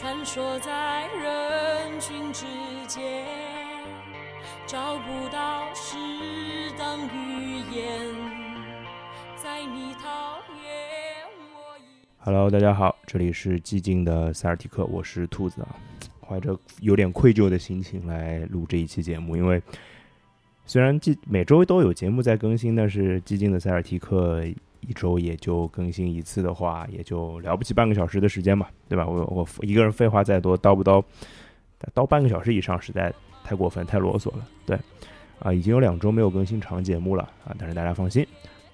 穿梭在人群之间，找不到适当语言，在你讨厌我 Hello，大家好，这里是寂静的塞尔提克，我是兔子啊，怀着有点愧疚的心情来录这一期节目，因为虽然寂每周都有节目在更新，但是寂静的塞尔提克一周也就更新一次的话，也就了不起半个小时的时间嘛，对吧？我我一个人废话再多，叨不叨，叨半个小时以上实在太过分，太啰嗦了，对，啊，已经有两周没有更新长节目了啊，但是大家放心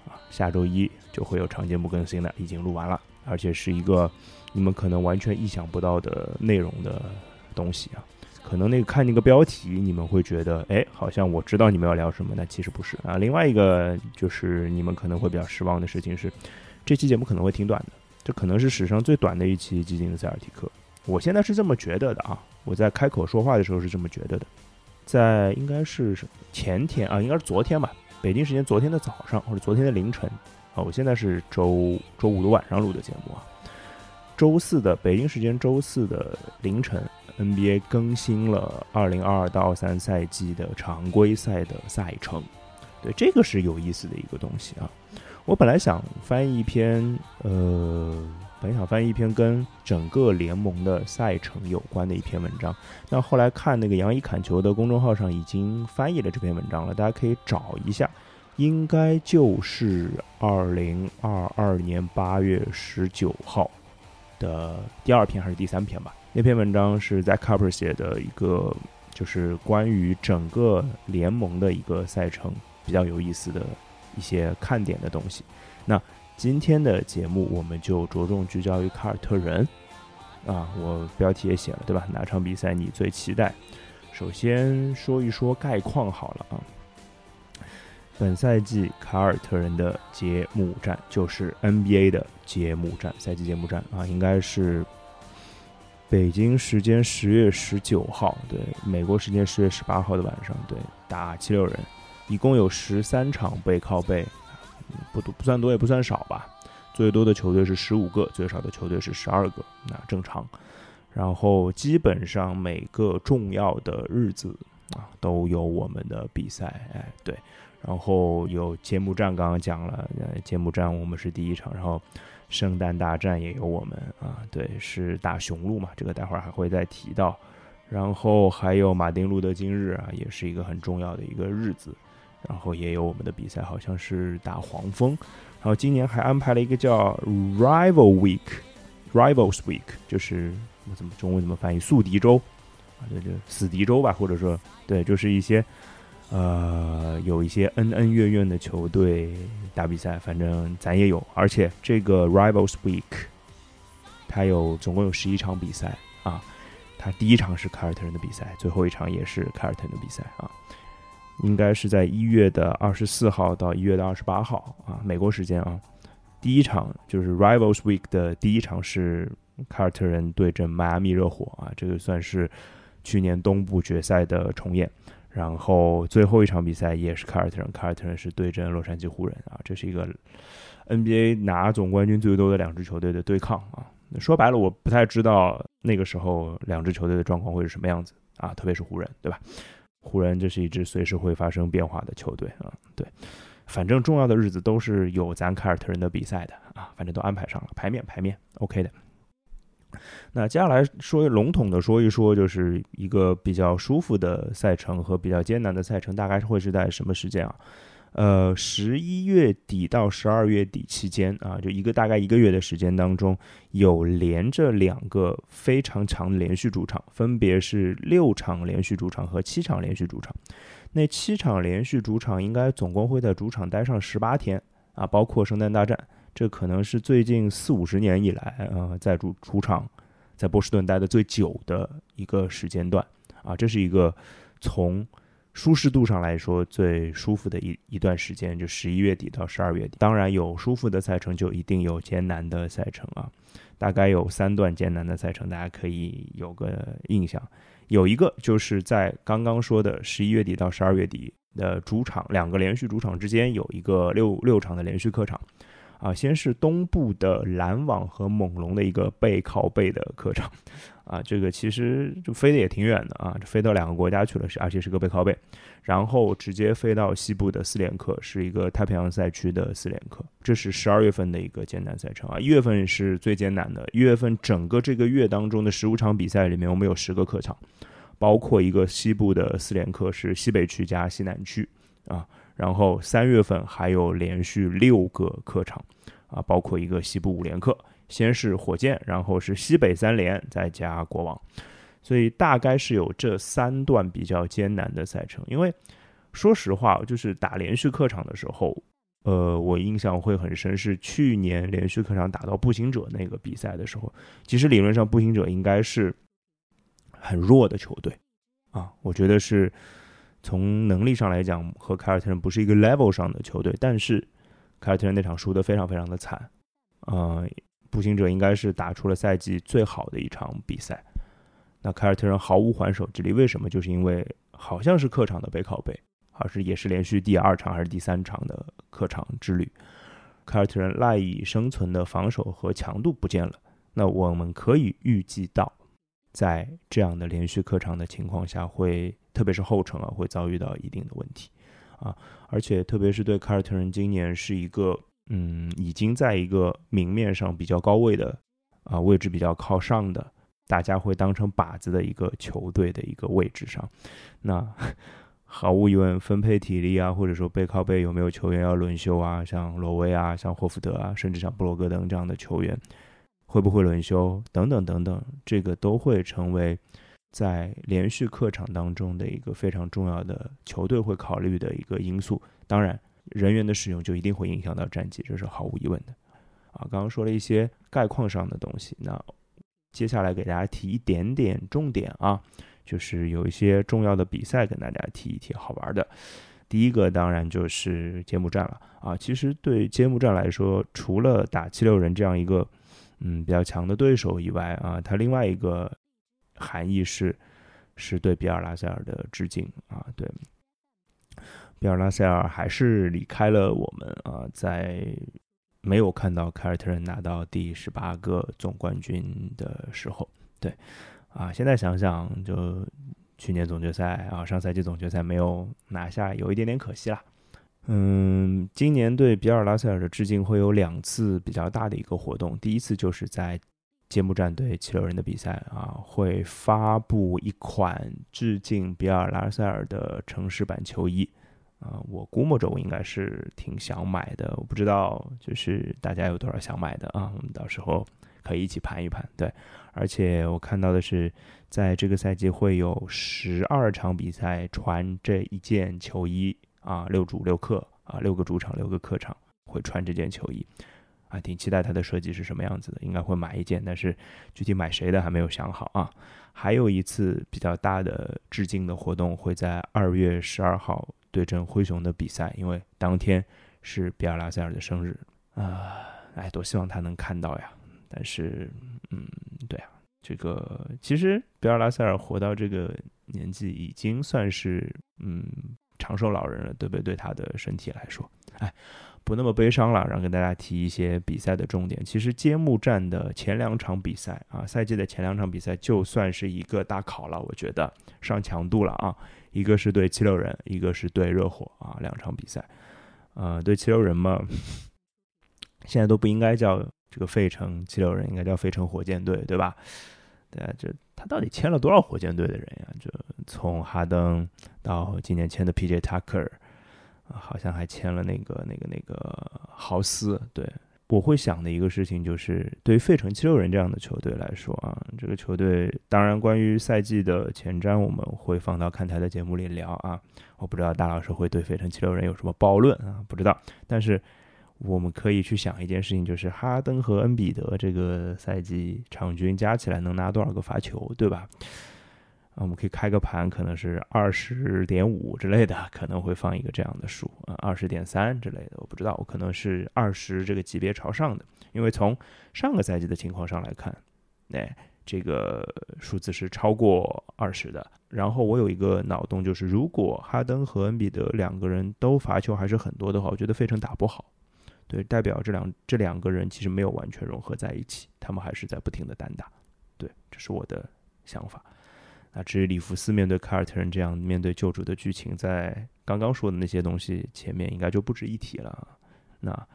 啊，下周一就会有长节目更新的，已经录完了。而且是一个你们可能完全意想不到的内容的东西啊。可能那个看那个标题，你们会觉得，哎，好像我知道你们要聊什么，但其实不是啊。另外一个就是你们可能会比较失望的事情是，这期节目可能会挺短的，这可能是史上最短的一期基金的塞尔提克。我现在是这么觉得的啊，我在开口说话的时候是这么觉得的。在应该是前天啊，应该是昨天吧，北京时间昨天的早上或者昨天的凌晨。啊，我现在是周周五的晚上录的节目啊。周四的北京时间周四的凌晨，NBA 更新了二零二二到二三赛季的常规赛的赛程。对，这个是有意思的一个东西啊。我本来想翻译一篇，呃，本想翻译一篇跟整个联盟的赛程有关的一篇文章。那后来看那个杨一侃球的公众号上已经翻译了这篇文章了，大家可以找一下。应该就是二零二二年八月十九号的第二篇还是第三篇吧？那篇文章是在 Cover 写的一个，就是关于整个联盟的一个赛程比较有意思的一些看点的东西。那今天的节目我们就着重聚焦于凯尔特人啊，我标题也写了对吧？哪场比赛你最期待？首先说一说概况好了啊。本赛季凯尔特人的揭幕战就是 NBA 的揭幕战，赛季揭幕战啊，应该是北京时间十月十九号，对，美国时间十月十八号的晚上，对，打七六人，一共有十三场背靠背，不多不算多也不算少吧，最多的球队是十五个，最少的球队是十二个，那正常。然后基本上每个重要的日子啊，都有我们的比赛，哎，对。然后有揭幕战，刚刚讲了，呃，揭幕战我们是第一场，然后圣诞大战也有我们啊，对，是打雄鹿嘛，这个待会儿还会再提到。然后还有马丁路德金日啊，也是一个很重要的一个日子，然后也有我们的比赛，好像是打黄蜂。然后今年还安排了一个叫 Rival Week，Rivals Week，就是怎么中文怎么翻译？宿敌周啊，这就死敌周吧，或者说对，就是一些。呃，有一些恩恩怨怨的球队打比赛，反正咱也有。而且这个 Rivals Week，它有总共有十一场比赛啊。它第一场是凯尔特人的比赛，最后一场也是凯尔特人的比赛啊。应该是在一月的二十四号到一月的二十八号啊，美国时间啊。第一场就是 Rivals Week 的第一场是凯尔特人对阵迈阿密热火啊，这个算是去年东部决赛的重演。然后最后一场比赛也是凯尔特人，凯尔特人是对阵洛杉矶湖人啊，这是一个 NBA 拿总冠军最多的两支球队的对抗啊。说白了，我不太知道那个时候两支球队的状况会是什么样子啊，特别是湖人，对吧？湖人这是一支随时会发生变化的球队啊。对，反正重要的日子都是有咱凯尔特人的比赛的啊，反正都安排上了，排面排面 OK 的。那接下来说笼统的说一说，就是一个比较舒服的赛程和比较艰难的赛程，大概是会是在什么时间啊？呃，十一月底到十二月底期间啊，就一个大概一个月的时间当中，有连着两个非常长的连续主场，分别是六场连续主场和七场连续主场。那七场连续主场应该总共会在主场待上十八天啊，包括圣诞大战。这可能是最近四五十年以来，呃，在主主场在波士顿待的最久的一个时间段啊，这是一个从舒适度上来说最舒服的一一段时间，就十一月底到十二月底。当然，有舒服的赛程，就一定有艰难的赛程啊。大概有三段艰难的赛程，大家可以有个印象。有一个就是在刚刚说的十一月底到十二月底的主场两个连续主场之间，有一个六六场的连续客场。啊，先是东部的篮网和猛龙的一个背靠背的客场，啊，这个其实就飞的也挺远的啊，飞到两个国家去了，是而且是个背靠背，然后直接飞到西部的四连客，是一个太平洋赛区的四连客，这是十二月份的一个艰难赛程啊，一月份是最艰难的，一月份整个这个月当中的十五场比赛里面，我们有十个客场，包括一个西部的四连客是西北区加西南区啊。然后三月份还有连续六个客场，啊，包括一个西部五连客，先是火箭，然后是西北三连，再加国王，所以大概是有这三段比较艰难的赛程。因为说实话，就是打连续客场的时候，呃，我印象会很深，是去年连续客场打到步行者那个比赛的时候，其实理论上步行者应该是很弱的球队，啊，我觉得是。从能力上来讲，和凯尔特人不是一个 level 上的球队，但是凯尔特人那场输得非常非常的惨，呃，步行者应该是打出了赛季最好的一场比赛，那凯尔特人毫无还手之力，为什么？就是因为好像是客场的背靠背，还是也是连续第二场还是第三场的客场之旅，凯尔特人赖以生存的防守和强度不见了，那我们可以预计到。在这样的连续客场的情况下，会特别是后程啊，会遭遇到一定的问题啊，而且特别是对凯尔特人今年是一个嗯，已经在一个明面上比较高位的啊位置比较靠上的，大家会当成靶子的一个球队的一个位置上，那 毫无疑问，分配体力啊，或者说背靠背有没有球员要轮休啊，像罗威啊，像霍福德啊，甚至像布罗格登这样的球员。会不会轮休等等等等，这个都会成为在连续客场当中的一个非常重要的球队会考虑的一个因素。当然，人员的使用就一定会影响到战绩，这是毫无疑问的。啊，刚刚说了一些概况上的东西，那接下来给大家提一点点重点啊，就是有一些重要的比赛跟大家提一提好玩的。第一个当然就是揭幕战了啊，其实对揭幕战来说，除了打七六人这样一个。嗯，比较强的对手以外啊，它另外一个含义是，是对比尔拉塞尔的致敬啊。对，比尔拉塞尔还是离开了我们啊，在没有看到凯尔特人拿到第十八个总冠军的时候，对，啊，现在想想，就去年总决赛啊，上赛季总决赛没有拿下，有一点点可惜了。嗯，今年对比尔拉塞尔的致敬会有两次比较大的一个活动。第一次就是在揭幕战对七六人的比赛啊，会发布一款致敬比尔拉塞尔的城市版球衣啊。我估摸着我应该是挺想买的，我不知道就是大家有多少想买的啊？我们到时候可以一起盘一盘。对，而且我看到的是，在这个赛季会有十二场比赛穿这一件球衣。啊，六主六客啊，六个主场，六个客场会穿这件球衣，啊，挺期待它的设计是什么样子的，应该会买一件，但是具体买谁的还没有想好啊。还有一次比较大的致敬的活动会在二月十二号对阵灰熊的比赛，因为当天是比尔拉塞尔的生日啊，哎，多希望他能看到呀。但是，嗯，对啊，这个其实比尔拉塞尔活到这个年纪已经算是，嗯。长寿老人了，对不对？对他的身体来说，哎，不那么悲伤了。然后跟大家提一些比赛的重点。其实揭幕战的前两场比赛啊，赛季的前两场比赛就算是一个大考了，我觉得上强度了啊。一个是对七六人，一个是对热火啊，两场比赛。呃，对七六人嘛，现在都不应该叫这个费城七六人，应该叫费城火箭队，对吧？对啊，这他到底签了多少火箭队的人呀？就从哈登到今年签的 P.J. Tucker，好像还签了那个那个那个豪斯。对，我会想的一个事情就是，对于费城七六人这样的球队来说啊，这个球队当然关于赛季的前瞻我们会放到看台的节目里聊啊。我不知道大老师会对费城七六人有什么暴论啊？不知道，但是。我们可以去想一件事情，就是哈登和恩比德这个赛季场均加起来能拿多少个罚球，对吧？啊，我们可以开个盘，可能是二十点五之类的，可能会放一个这样的数啊，二十点三之类的，我不知道，我可能是二十这个级别朝上的，因为从上个赛季的情况上来看，哎，这个数字是超过二十的。然后我有一个脑洞，就是如果哈登和恩比德两个人都罚球还是很多的话，我觉得费城打不好。对，代表这两这两个人其实没有完全融合在一起，他们还是在不停的单打。对，这是我的想法。那至于里弗斯面对凯尔特人这样面对救主的剧情，在刚刚说的那些东西前面应该就不值一提了。那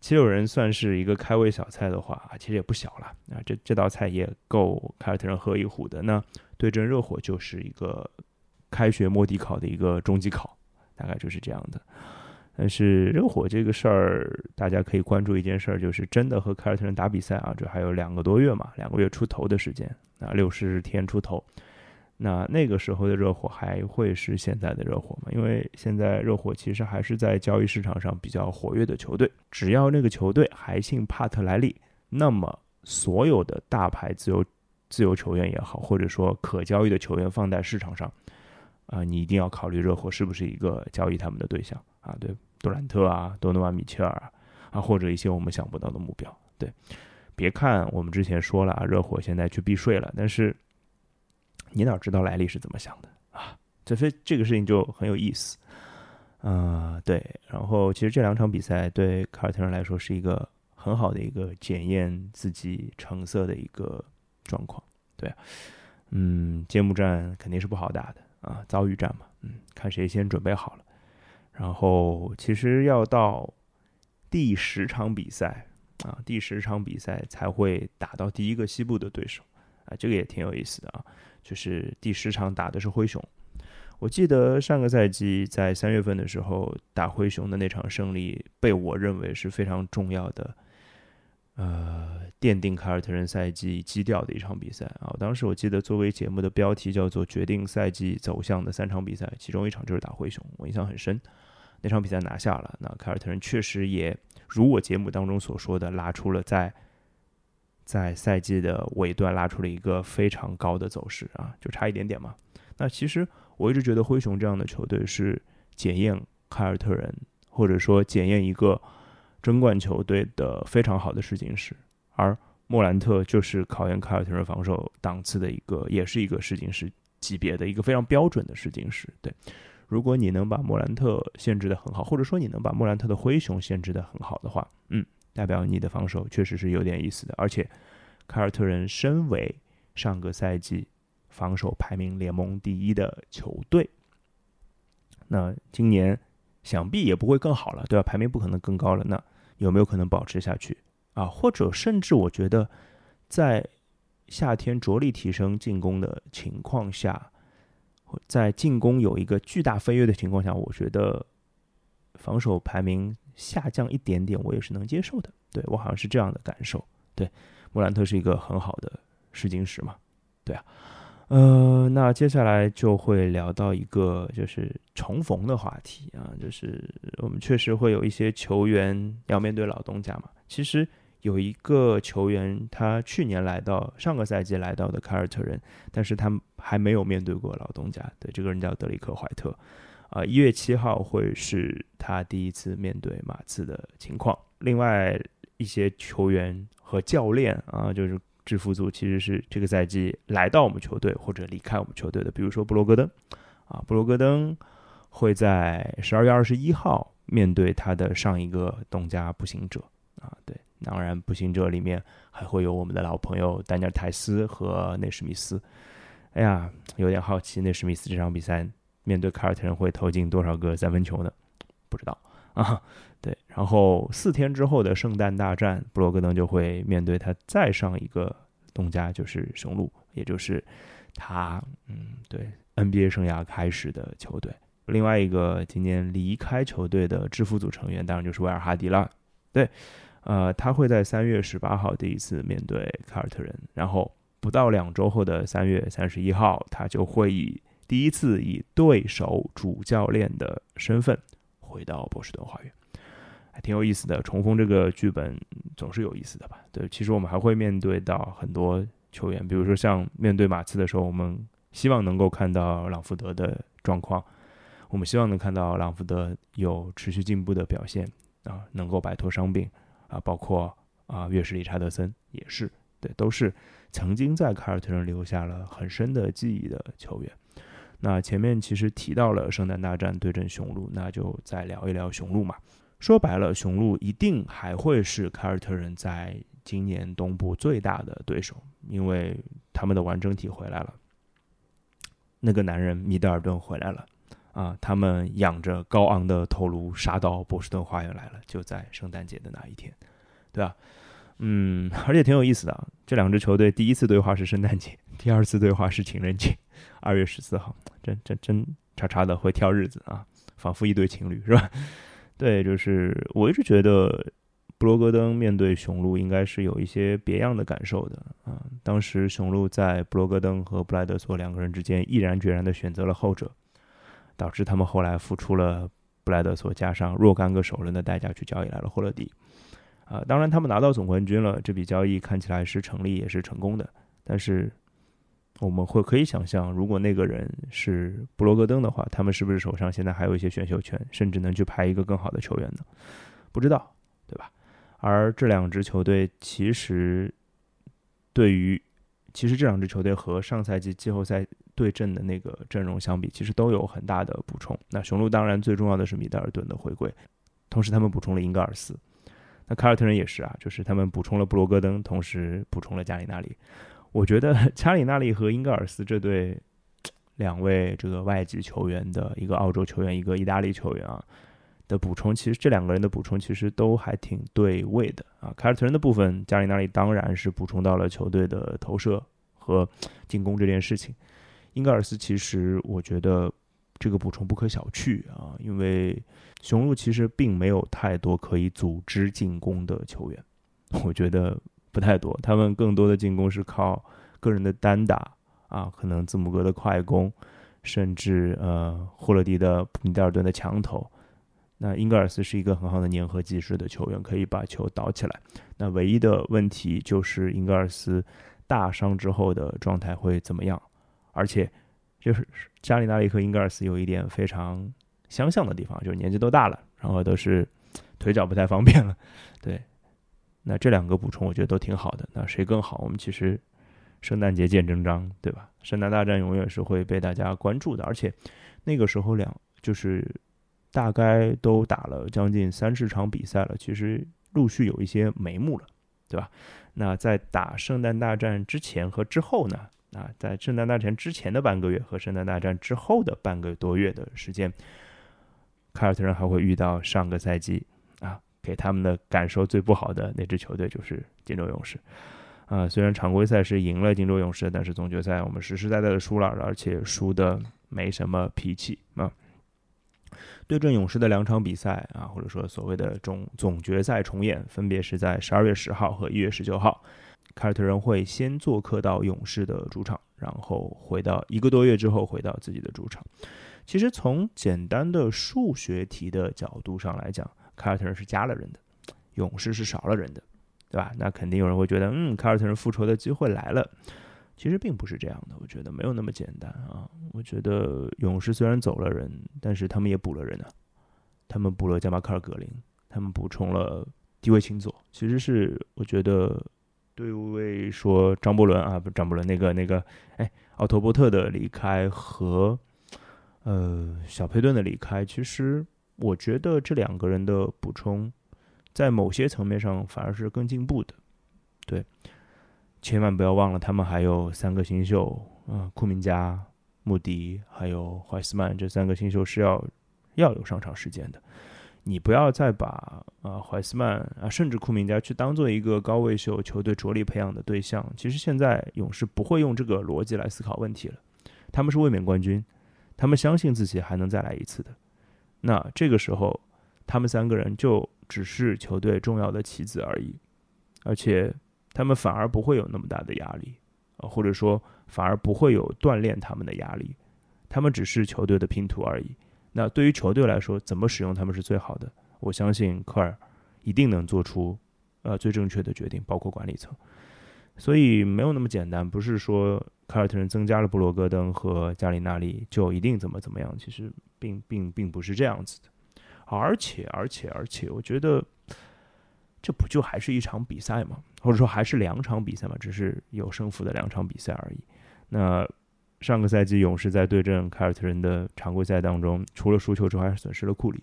七六人算是一个开胃小菜的话，其实也不小了。那，这这道菜也够凯尔特人喝一壶的。那对阵热火就是一个开学摸底考的一个终极考，大概就是这样的。但是热火这个事儿，大家可以关注一件事儿，就是真的和凯尔特人打比赛啊，这还有两个多月嘛，两个月出头的时间啊，六十天出头。那那个时候的热火还会是现在的热火吗？因为现在热火其实还是在交易市场上比较活跃的球队。只要那个球队还姓帕特莱利，那么所有的大牌自由自由球员也好，或者说可交易的球员放在市场上，啊，你一定要考虑热火是不是一个交易他们的对象啊？对，杜兰特啊，多诺万米切尔啊，或者一些我们想不到的目标。对，别看我们之前说了啊，热火现在去避税了，但是。你哪知道莱利是怎么想的啊？这非这个事情就很有意思，啊，对。然后其实这两场比赛对凯尔特人来说是一个很好的一个检验自己成色的一个状况，对。嗯，揭幕战肯定是不好打的啊，遭遇战嘛，嗯，看谁先准备好了。然后其实要到第十场比赛啊，第十场比赛才会打到第一个西部的对手啊，这个也挺有意思的啊。就是第十场打的是灰熊，我记得上个赛季在三月份的时候打灰熊的那场胜利，被我认为是非常重要的，呃，奠定凯尔特人赛季基调的一场比赛啊。当时我记得作为节目的标题叫做“决定赛季走向的三场比赛”，其中一场就是打灰熊，我印象很深。那场比赛拿下了，那凯尔特人确实也如我节目当中所说的，拉出了在。在赛季的尾段拉出了一个非常高的走势啊，就差一点点嘛。那其实我一直觉得灰熊这样的球队是检验凯尔特人，或者说检验一个争冠球队的非常好的试金石。而莫兰特就是考验凯尔特人防守档次的一个，也是一个试金石级别的一个非常标准的试金石。对，如果你能把莫兰特限制的很好，或者说你能把莫兰特的灰熊限制的很好的话，嗯。代表你的防守确实是有点意思的，而且凯尔特人身为上个赛季防守排名联盟第一的球队，那今年想必也不会更好了，对吧？排名不可能更高了，那有没有可能保持下去啊？或者甚至我觉得，在夏天着力提升进攻的情况下，在进攻有一个巨大飞跃的情况下，我觉得防守排名。下降一点点，我也是能接受的。对我好像是这样的感受。对，莫兰特是一个很好的试金石嘛。对啊，呃，那接下来就会聊到一个就是重逢的话题啊，就是我们确实会有一些球员要面对老东家嘛。其实有一个球员，他去年来到上个赛季来到的凯尔特人，但是他还没有面对过老东家。对，这个人叫德里克怀特。啊，一月七号会是他第一次面对马刺的情况。另外一些球员和教练啊，就是制服组，其实是这个赛季来到我们球队或者离开我们球队的。比如说布罗格登，啊，布罗格登会在十二月二十一号面对他的上一个东家步行者。啊，对，当然步行者里面还会有我们的老朋友丹尼尔泰斯和内史密斯。哎呀，有点好奇内史密斯这场比赛。面对凯尔特人会投进多少个三分球呢？不知道 啊。对，然后四天之后的圣诞大战，布罗格登就会面对他再上一个东家，就是雄鹿，也就是他嗯，对 NBA 生涯开始的球队。另外一个今年离开球队的制服组成员，当然就是威尔哈迪了。对，呃，他会在三月十八号第一次面对凯尔特人，然后不到两周后的三月三十一号，他就会以第一次以对手主教练的身份回到波士顿花园，还挺有意思的。重逢这个剧本总是有意思的吧？对，其实我们还会面对到很多球员，比如说像面对马刺的时候，我们希望能够看到朗福德的状况，我们希望能看到朗福德有持续进步的表现啊，能够摆脱伤病啊，包括啊，乐士理查德森也是，对，都是曾经在凯尔特人留下了很深的记忆的球员。那前面其实提到了圣诞大战对阵雄鹿，那就再聊一聊雄鹿嘛。说白了，雄鹿一定还会是凯尔特人在今年东部最大的对手，因为他们的完整体回来了，那个男人米德尔顿回来了，啊，他们仰着高昂的头颅杀到波士顿花园来了，就在圣诞节的那一天，对吧？嗯，而且挺有意思的，这两支球队第一次对话是圣诞节，第二次对话是情人节，二月十四号，真真真叉叉的会挑日子啊，仿佛一对情侣，是吧？对，就是我一直觉得布罗格登面对雄鹿应该是有一些别样的感受的啊。当时雄鹿在布罗格登和布莱德索两个人之间毅然决然地选择了后者，导致他们后来付出了布莱德索加上若干个首轮的代价去交易来了霍勒迪啊。当然，他们拿到总冠军了，这笔交易看起来是成立也是成功的，但是。我们会可以想象，如果那个人是布罗格登的话，他们是不是手上现在还有一些选秀权，甚至能去排一个更好的球员呢？不知道，对吧？而这两支球队其实对于，其实这两支球队和上赛季季后赛对阵的那个阵容相比，其实都有很大的补充。那雄鹿当然最重要的是米德尔顿的回归，同时他们补充了英格尔斯。那凯尔特人也是啊，就是他们补充了布罗格登，同时补充了加里纳里。我觉得 加里纳利和英格尔斯这对两位这个外籍球员的一个澳洲球员，一个意大利球员啊的补充，其实这两个人的补充其实都还挺对位的啊。凯尔特人的部分，加里纳利当然是补充到了球队的投射和进攻这件事情。英格尔斯其实我觉得这个补充不可小觑啊，因为雄鹿其实并没有太多可以组织进攻的球员，我觉得。不太多，他们更多的进攻是靠个人的单打啊，可能字母哥的快攻，甚至呃霍勒迪的米德尔顿的强投。那英格尔斯是一个很好的粘合技术的球员，可以把球倒起来。那唯一的问题就是英格尔斯大伤之后的状态会怎么样？而且就是加里纳利和英格尔斯有一点非常相像的地方，就是年纪都大了，然后都是腿脚不太方便了，对。那这两个补充，我觉得都挺好的。那谁更好？我们其实圣诞节见真章，对吧？圣诞大战永远是会被大家关注的。而且那个时候两就是大概都打了将近三十场比赛了，其实陆续有一些眉目了，对吧？那在打圣诞大战之前和之后呢？啊，在圣诞大战之前的半个月和圣诞大战之后的半个多月的时间，凯尔特人还会遇到上个赛季啊。给他们的感受最不好的那支球队就是金州勇士，啊，虽然常规赛是赢了金州勇士，但是总决赛我们实实在在的输了，而且输的没什么脾气啊。对阵勇士的两场比赛啊，或者说所谓的总总决赛重演，分别是在十二月十号和一月十九号，凯尔特人会先做客到勇士的主场，然后回到一个多月之后回到自己的主场。其实从简单的数学题的角度上来讲，凯尔特人是加了人的，勇士是少了人的，对吧？那肯定有人会觉得，嗯，凯尔特人复仇的机会来了。其实并不是这样的，我觉得没有那么简单啊。我觉得勇士虽然走了人，但是他们也补了人啊。他们补了加马卡尔格林，他们补充了低位清左。其实是我觉得，对位说张伯伦啊，不张伯伦那个那个，哎，奥托波特的离开和呃小佩顿的离开，其实。我觉得这两个人的补充，在某些层面上反而是更进步的。对，千万不要忘了，他们还有三个新秀，啊，库明加、穆迪还有怀斯曼这三个新秀是要要有上场时间的。你不要再把啊怀斯曼啊甚至库明加去当做一个高位秀球队着力培养的对象。其实现在勇士不会用这个逻辑来思考问题了。他们是卫冕冠军，他们相信自己还能再来一次的。那这个时候，他们三个人就只是球队重要的棋子而已，而且他们反而不会有那么大的压力，啊，或者说反而不会有锻炼他们的压力，他们只是球队的拼图而已。那对于球队来说，怎么使用他们是最好的？我相信科尔一定能做出呃最正确的决定，包括管理层。所以没有那么简单，不是说凯尔特人增加了布罗格登和加里纳利就一定怎么怎么样。其实并并并不是这样子的。而且而且而且，我觉得这不就还是一场比赛吗？或者说还是两场比赛吗？只是有胜负的两场比赛而已。那上个赛季勇士在对阵凯尔特人的常规赛当中，除了输球之外，还损失了库里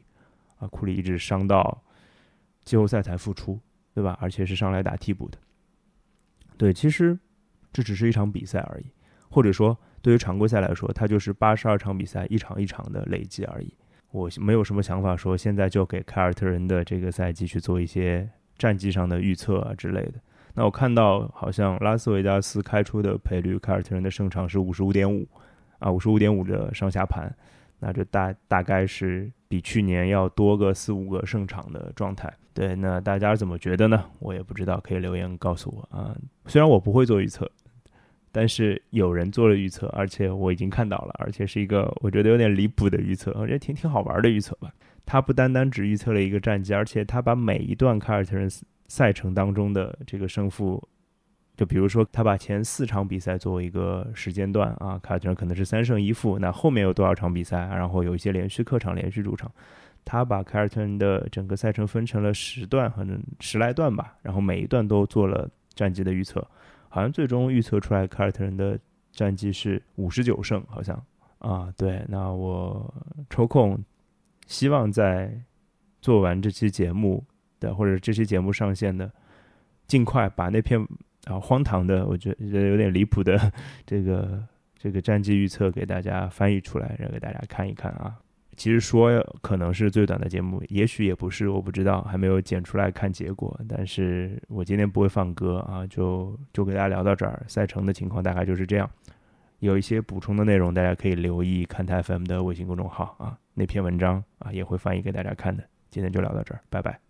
啊，库里一直伤到季后赛才复出，对吧？而且是上来打替补的。对，其实这只是一场比赛而已，或者说对于常规赛来说，它就是八十二场比赛一场一场的累积而已。我没有什么想法说现在就给凯尔特人的这个赛季去做一些战绩上的预测啊之类的。那我看到好像拉斯维加斯开出的赔率，凯尔特人的胜场是五十五点五，啊，五十五点五的上下盘，那这大大概是比去年要多个四五个胜场的状态。对，那大家怎么觉得呢？我也不知道，可以留言告诉我啊。虽然我不会做预测。但是有人做了预测，而且我已经看到了，而且是一个我觉得有点离谱的预测，我觉得挺挺好玩的预测吧。他不单单只预测了一个战绩，而且他把每一段凯尔特人赛程当中的这个胜负，就比如说他把前四场比赛作为一个时间段啊，凯尔特人可能是三胜一负，那后面有多少场比赛，然后有一些连续客场、连续主场，他把凯尔特人的整个赛程分成了十段，可能十来段吧，然后每一段都做了战绩的预测。好像最终预测出来凯尔特人的战绩是五十九胜，好像啊，对。那我抽空，希望在做完这期节目的或者这期节目上线的，尽快把那篇啊荒唐的，我觉得有点离谱的这个这个战绩预测给大家翻译出来，让给大家看一看啊。其实说可能是最短的节目，也许也不是，我不知道，还没有剪出来看结果。但是我今天不会放歌啊，就就给大家聊到这儿。赛程的情况大概就是这样，有一些补充的内容，大家可以留意看台 FM 的微信公众号啊，那篇文章啊也会翻译给大家看的。今天就聊到这儿，拜拜。